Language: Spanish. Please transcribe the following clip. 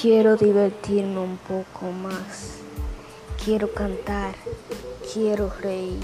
Quiero divertirme un poco más. Quiero cantar. Quiero reír.